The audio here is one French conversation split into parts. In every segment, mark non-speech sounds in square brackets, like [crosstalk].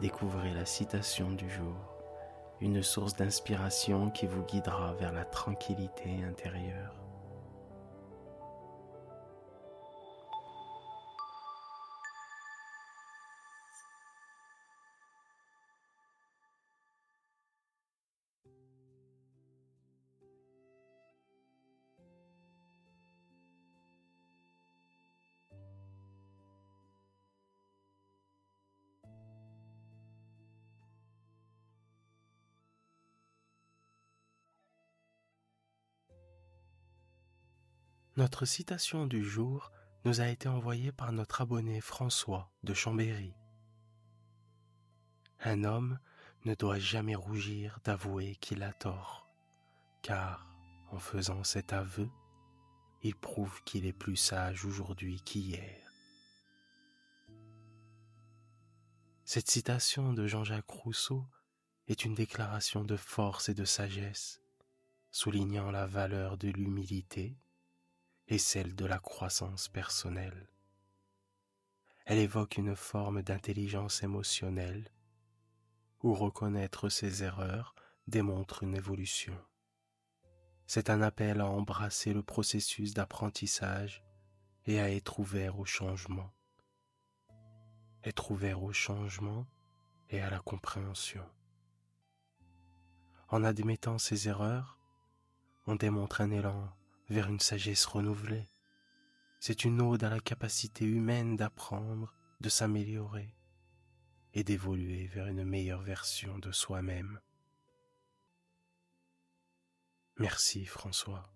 découvrez la citation du jour, une source d'inspiration qui vous guidera vers la tranquillité intérieure. Notre citation du jour nous a été envoyée par notre abonné François de Chambéry. Un homme ne doit jamais rougir d'avouer qu'il a tort, car en faisant cet aveu, il prouve qu'il est plus sage aujourd'hui qu'hier. Cette citation de Jean-Jacques Rousseau est une déclaration de force et de sagesse, soulignant la valeur de l'humilité et celle de la croissance personnelle. Elle évoque une forme d'intelligence émotionnelle où reconnaître ses erreurs démontre une évolution. C'est un appel à embrasser le processus d'apprentissage et à être ouvert au changement. Être ouvert au changement et à la compréhension. En admettant ses erreurs, on démontre un élan vers une sagesse renouvelée. C'est une ode à la capacité humaine d'apprendre, de s'améliorer et d'évoluer vers une meilleure version de soi-même. Merci François.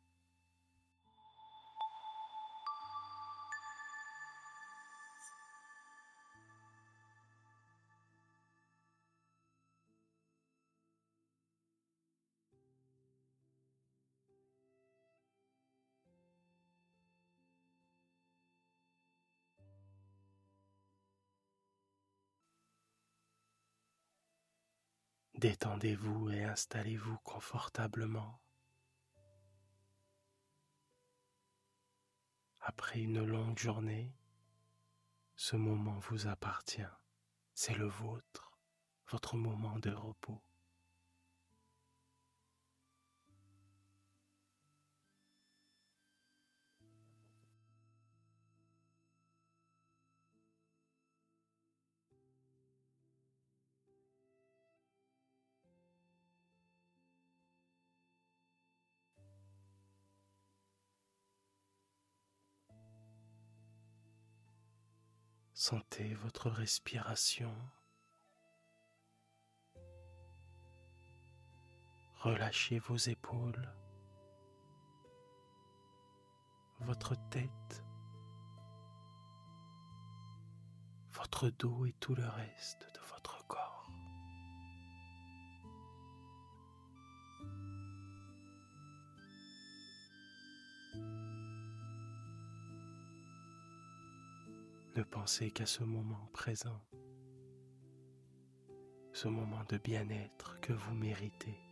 Détendez-vous et installez-vous confortablement. Après une longue journée, ce moment vous appartient. C'est le vôtre, votre moment de repos. Sentez votre respiration. Relâchez vos épaules, votre tête, votre dos et tout le reste de votre Ne pensez qu'à ce moment présent, ce moment de bien-être que vous méritez.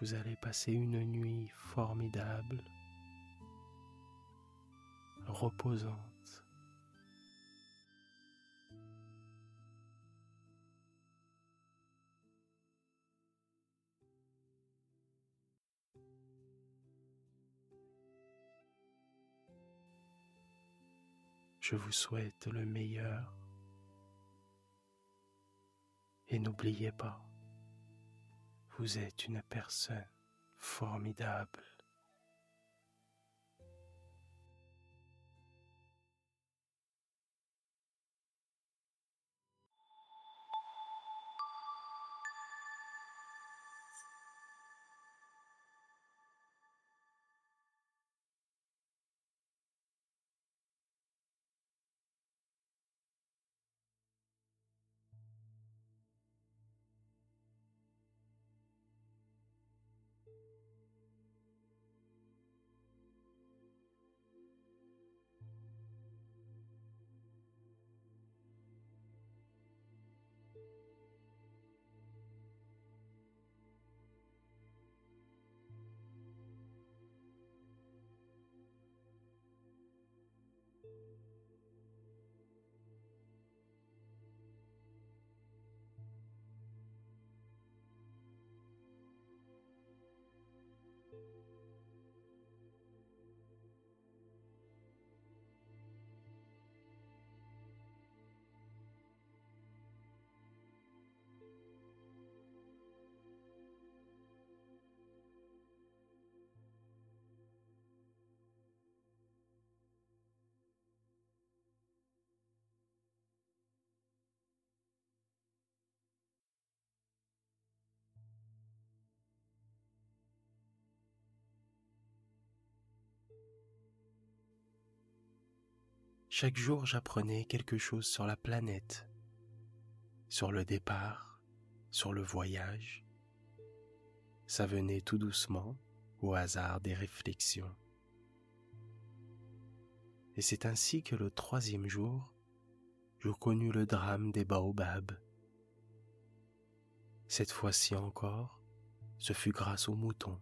Vous allez passer une nuit formidable, reposante. Je vous souhaite le meilleur et n'oubliez pas, vous êtes une personne formidable. Chaque jour, j'apprenais quelque chose sur la planète, sur le départ, sur le voyage. Ça venait tout doucement, au hasard des réflexions. Et c'est ainsi que le troisième jour, je connus le drame des baobabs. Cette fois-ci encore, ce fut grâce aux moutons,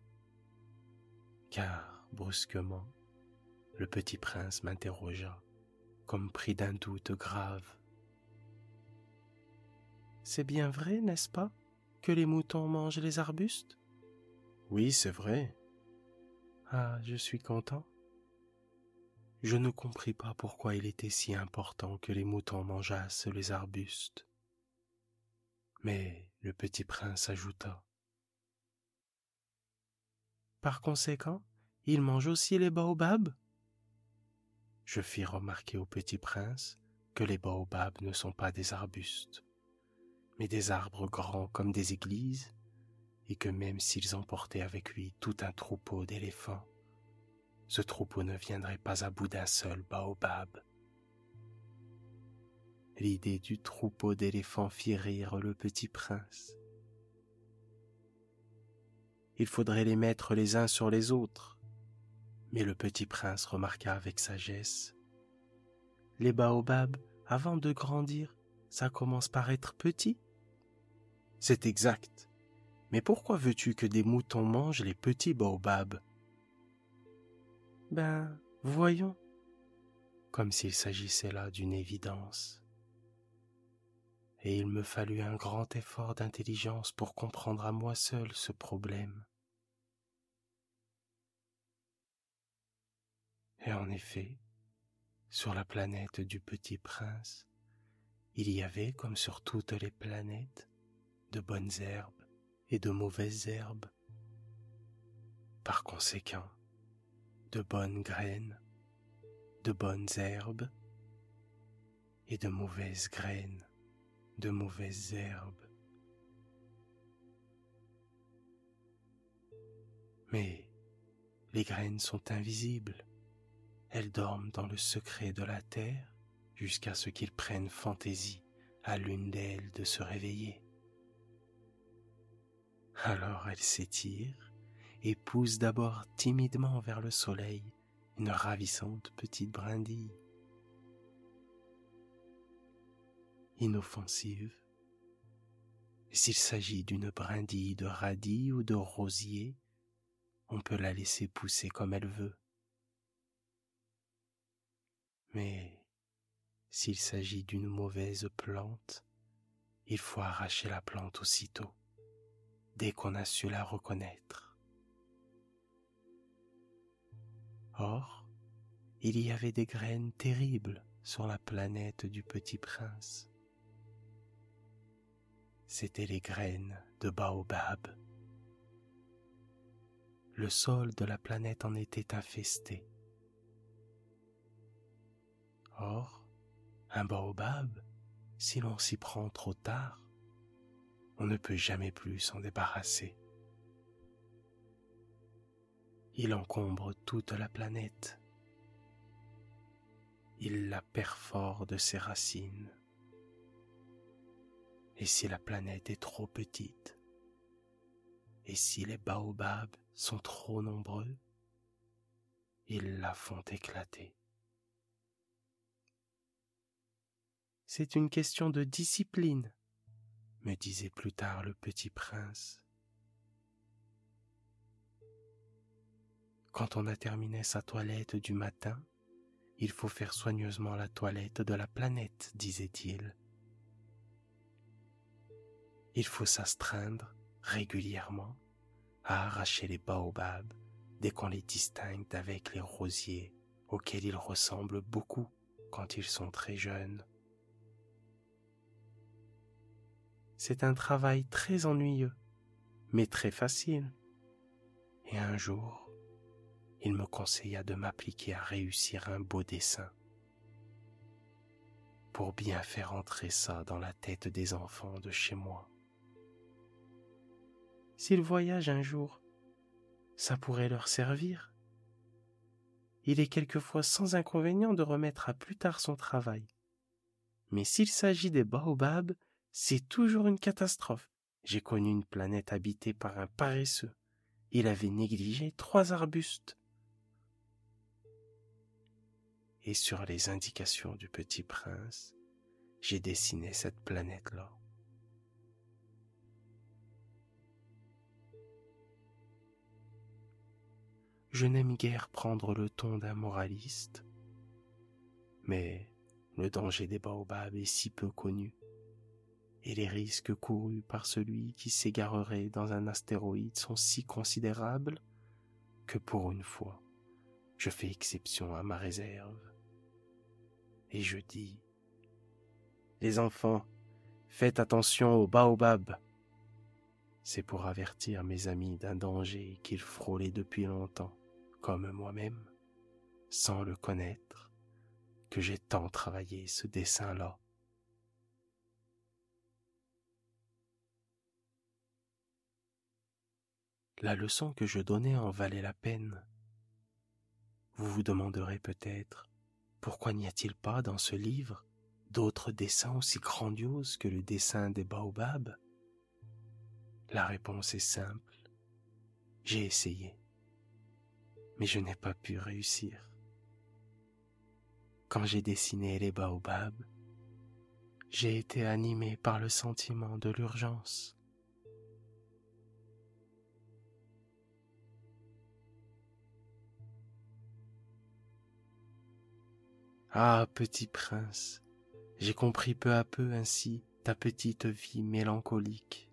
car, brusquement, le petit prince m'interrogea comme pris d'un doute grave. C'est bien vrai, n'est-ce pas, que les moutons mangent les arbustes? Oui, c'est vrai. Ah, je suis content. Je ne compris pas pourquoi il était si important que les moutons mangeassent les arbustes. Mais le petit prince ajouta. Par conséquent, ils mangent aussi les baobabs? Je fis remarquer au petit prince que les baobabs ne sont pas des arbustes, mais des arbres grands comme des églises, et que même s'ils emportaient avec lui tout un troupeau d'éléphants, ce troupeau ne viendrait pas à bout d'un seul baobab. L'idée du troupeau d'éléphants fit rire le petit prince. Il faudrait les mettre les uns sur les autres, mais le petit prince remarqua avec sagesse. Les baobabs, avant de grandir, ça commence par être petit. C'est exact. Mais pourquoi veux-tu que des moutons mangent les petits baobabs? Ben, voyons. Comme s'il s'agissait là d'une évidence. Et il me fallut un grand effort d'intelligence pour comprendre à moi seul ce problème. Et en effet, sur la planète du petit prince, il y avait, comme sur toutes les planètes, de bonnes herbes et de mauvaises herbes. Par conséquent, de bonnes graines, de bonnes herbes et de mauvaises graines, de mauvaises herbes. Mais les graines sont invisibles elles dorment dans le secret de la terre jusqu'à ce qu'il prenne fantaisie à l'une d'elles de se réveiller. Alors elle s'étire et pousse d'abord timidement vers le soleil une ravissante petite brindille. Inoffensive. S'il s'agit d'une brindille de radis ou de rosier, on peut la laisser pousser comme elle veut. Mais s'il s'agit d'une mauvaise plante, il faut arracher la plante aussitôt, dès qu'on a su la reconnaître. Or, il y avait des graines terribles sur la planète du petit prince. C'étaient les graines de baobab. Le sol de la planète en était infesté. Or, un baobab, si l'on s'y prend trop tard, on ne peut jamais plus s'en débarrasser. Il encombre toute la planète. Il la perfore de ses racines. Et si la planète est trop petite, et si les baobabs sont trop nombreux, ils la font éclater. C'est une question de discipline, me disait plus tard le petit prince. Quand on a terminé sa toilette du matin, il faut faire soigneusement la toilette de la planète, disait-il. Il faut s'astreindre régulièrement à arracher les baobabs dès qu'on les distingue d'avec les rosiers auxquels ils ressemblent beaucoup quand ils sont très jeunes. C'est un travail très ennuyeux, mais très facile. Et un jour, il me conseilla de m'appliquer à réussir un beau dessin pour bien faire entrer ça dans la tête des enfants de chez moi. S'ils voyagent un jour, ça pourrait leur servir. Il est quelquefois sans inconvénient de remettre à plus tard son travail. Mais s'il s'agit des baobabs, c'est toujours une catastrophe. J'ai connu une planète habitée par un paresseux. Il avait négligé trois arbustes et sur les indications du petit prince, j'ai dessiné cette planète-là. Je n'aime guère prendre le ton d'un moraliste, mais le danger des baobabs est si peu connu, et les risques courus par celui qui s'égarerait dans un astéroïde sont si considérables que pour une fois, je fais exception à ma réserve et je dis Les enfants, faites attention aux baobabs. C'est pour avertir mes amis d'un danger qu'ils frôlaient depuis longtemps, comme moi-même, sans le connaître, que j'ai tant travaillé ce dessin-là. La leçon que je donnais en valait la peine. Vous vous demanderez peut-être pourquoi n'y a-t-il pas dans ce livre d'autres dessins aussi grandioses que le dessin des baobabs? La réponse est simple. J'ai essayé, mais je n'ai pas pu réussir. Quand j'ai dessiné les baobabs, j'ai été animé par le sentiment de l'urgence. Ah, petit prince, j'ai compris peu à peu ainsi ta petite vie mélancolique.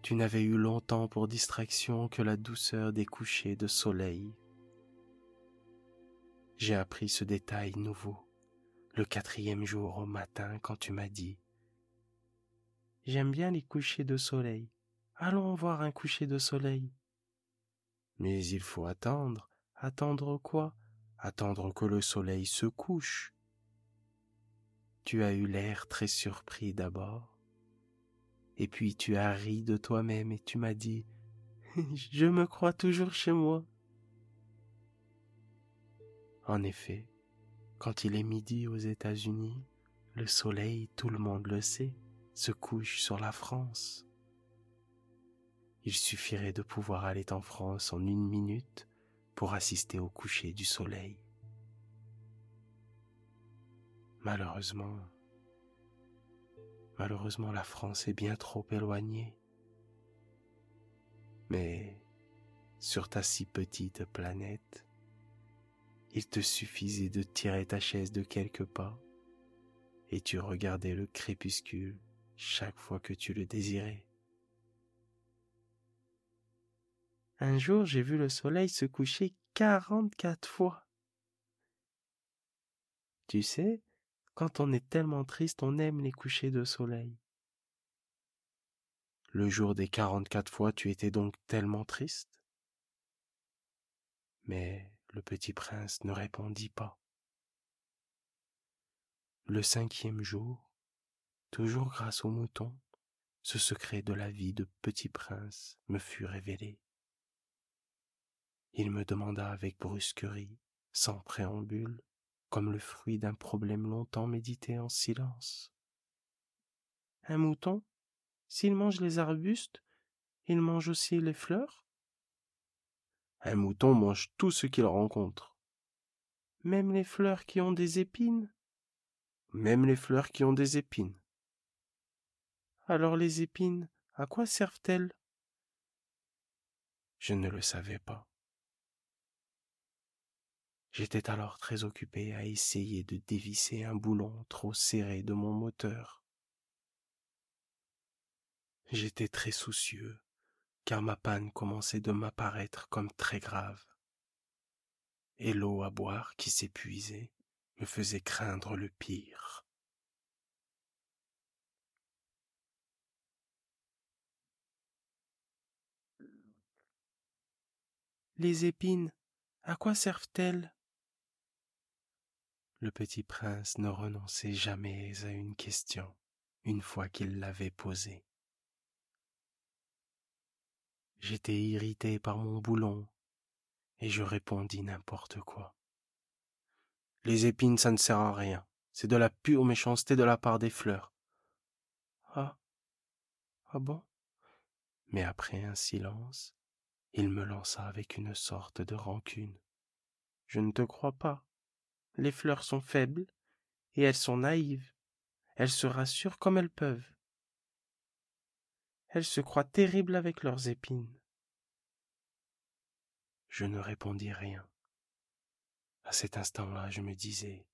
Tu n'avais eu longtemps pour distraction que la douceur des couchers de soleil. J'ai appris ce détail nouveau le quatrième jour au matin quand tu m'as dit J'aime bien les couchers de soleil. Allons voir un coucher de soleil. Mais il faut attendre. Attendre quoi? Attendre que le soleil se couche. Tu as eu l'air très surpris d'abord, et puis tu as ri de toi-même et tu m'as dit [laughs] Je me crois toujours chez moi. En effet, quand il est midi aux États-Unis, le soleil, tout le monde le sait, se couche sur la France. Il suffirait de pouvoir aller en France en une minute pour assister au coucher du soleil. Malheureusement, malheureusement la France est bien trop éloignée. Mais sur ta si petite planète, il te suffisait de tirer ta chaise de quelques pas et tu regardais le crépuscule chaque fois que tu le désirais. Un jour, j'ai vu le soleil se coucher quarante-quatre fois. Tu sais, quand on est tellement triste, on aime les couchers de soleil. Le jour des quarante-quatre fois, tu étais donc tellement triste? Mais le petit prince ne répondit pas. Le cinquième jour, toujours grâce au mouton, ce secret de la vie de petit prince me fut révélé. Il me demanda avec brusquerie, sans préambule, comme le fruit d'un problème longtemps médité en silence. Un mouton, s'il mange les arbustes, il mange aussi les fleurs? Un mouton mange tout ce qu'il rencontre. Même les fleurs qui ont des épines? Même les fleurs qui ont des épines. Alors les épines, à quoi servent-elles? Je ne le savais pas. J'étais alors très occupé à essayer de dévisser un boulon trop serré de mon moteur. J'étais très soucieux, car ma panne commençait de m'apparaître comme très grave. Et l'eau à boire qui s'épuisait me faisait craindre le pire. Les épines, à quoi servent-elles? Le petit prince ne renonçait jamais à une question une fois qu'il l'avait posée. J'étais irrité par mon boulon et je répondis n'importe quoi. Les épines, ça ne sert à rien. C'est de la pure méchanceté de la part des fleurs. Ah. Ah bon? Mais après un silence, il me lança avec une sorte de rancune. Je ne te crois pas. Les fleurs sont faibles et elles sont naïves. Elles se rassurent comme elles peuvent. Elles se croient terribles avec leurs épines. Je ne répondis rien. À cet instant-là, je me disais,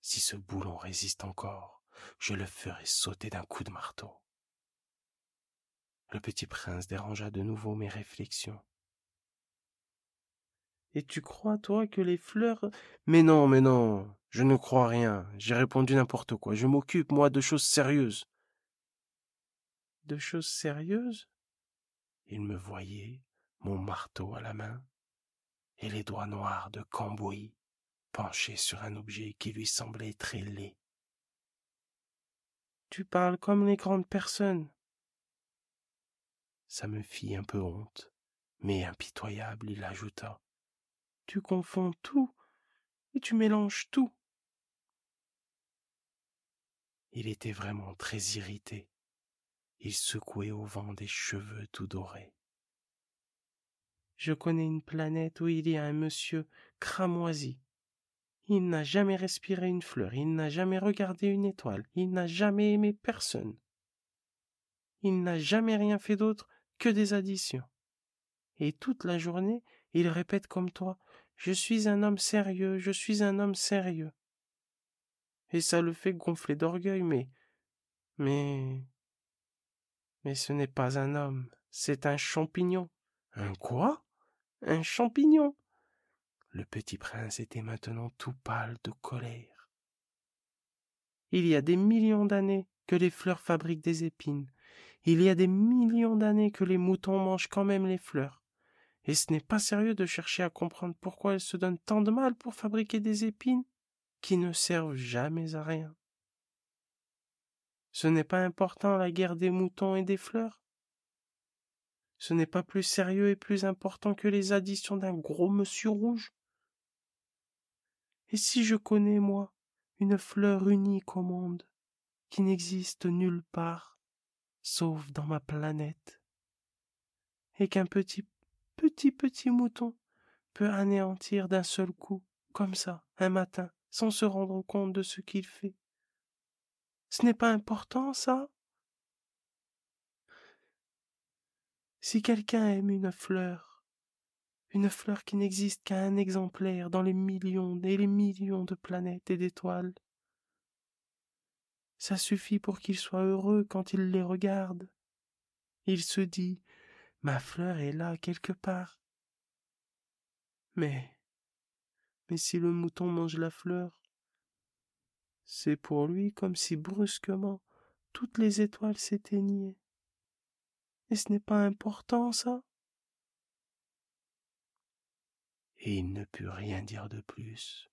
si ce boulon résiste encore, je le ferai sauter d'un coup de marteau. Le petit prince dérangea de nouveau mes réflexions. Et tu crois, toi, que les fleurs... Mais non, mais non, je ne crois rien. J'ai répondu n'importe quoi. Je m'occupe, moi, de choses sérieuses. De choses sérieuses? Il me voyait, mon marteau à la main, et les doigts noirs de Cambouis penchés sur un objet qui lui semblait très laid. Tu parles comme les grandes personnes. Ça me fit un peu honte, mais impitoyable, il ajouta tu confonds tout et tu mélanges tout. Il était vraiment très irrité. Il secouait au vent des cheveux tout dorés. Je connais une planète où il y a un monsieur cramoisi. Il n'a jamais respiré une fleur, il n'a jamais regardé une étoile, il n'a jamais aimé personne. Il n'a jamais rien fait d'autre que des additions. Et toute la journée, il répète comme toi je suis un homme sérieux, je suis un homme sérieux. Et ça le fait gonfler d'orgueil, mais. Mais. Mais ce n'est pas un homme, c'est un champignon. Un quoi? Un champignon. Le petit prince était maintenant tout pâle de colère. Il y a des millions d'années que les fleurs fabriquent des épines. Il y a des millions d'années que les moutons mangent quand même les fleurs. Et ce n'est pas sérieux de chercher à comprendre pourquoi elles se donnent tant de mal pour fabriquer des épines qui ne servent jamais à rien. Ce n'est pas important la guerre des moutons et des fleurs. Ce n'est pas plus sérieux et plus important que les additions d'un gros monsieur rouge. Et si je connais, moi, une fleur unique au monde, qui n'existe nulle part, sauf dans ma planète, et qu'un petit petit petit mouton peut anéantir d'un seul coup, comme ça, un matin, sans se rendre compte de ce qu'il fait. Ce n'est pas important, ça? Si quelqu'un aime une fleur, une fleur qui n'existe qu'à un exemplaire dans les millions et les millions de planètes et d'étoiles, ça suffit pour qu'il soit heureux quand il les regarde. Il se dit Ma fleur est là quelque part. Mais. Mais si le mouton mange la fleur, C'est pour lui comme si brusquement toutes les étoiles s'éteignaient. Et ce n'est pas important, ça Et il ne put rien dire de plus.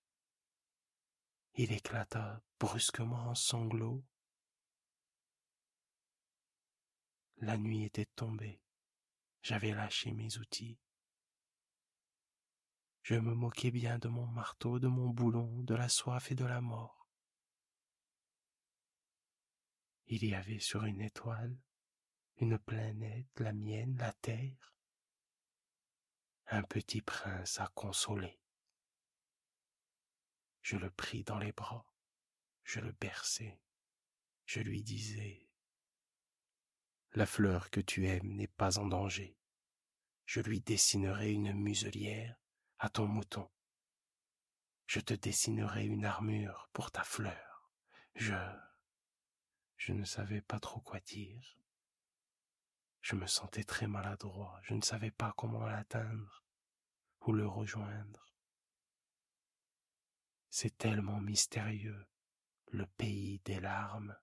Il éclata brusquement en sanglots. La nuit était tombée. J'avais lâché mes outils. Je me moquais bien de mon marteau, de mon boulon, de la soif et de la mort. Il y avait sur une étoile une planète, la mienne, la terre, un petit prince à consoler. Je le pris dans les bras, je le berçai, je lui disais La fleur que tu aimes n'est pas en danger. Je lui dessinerai une muselière à ton mouton. Je te dessinerai une armure pour ta fleur. Je... Je ne savais pas trop quoi dire. Je me sentais très maladroit, je ne savais pas comment l'atteindre ou le rejoindre. C'est tellement mystérieux, le pays des larmes.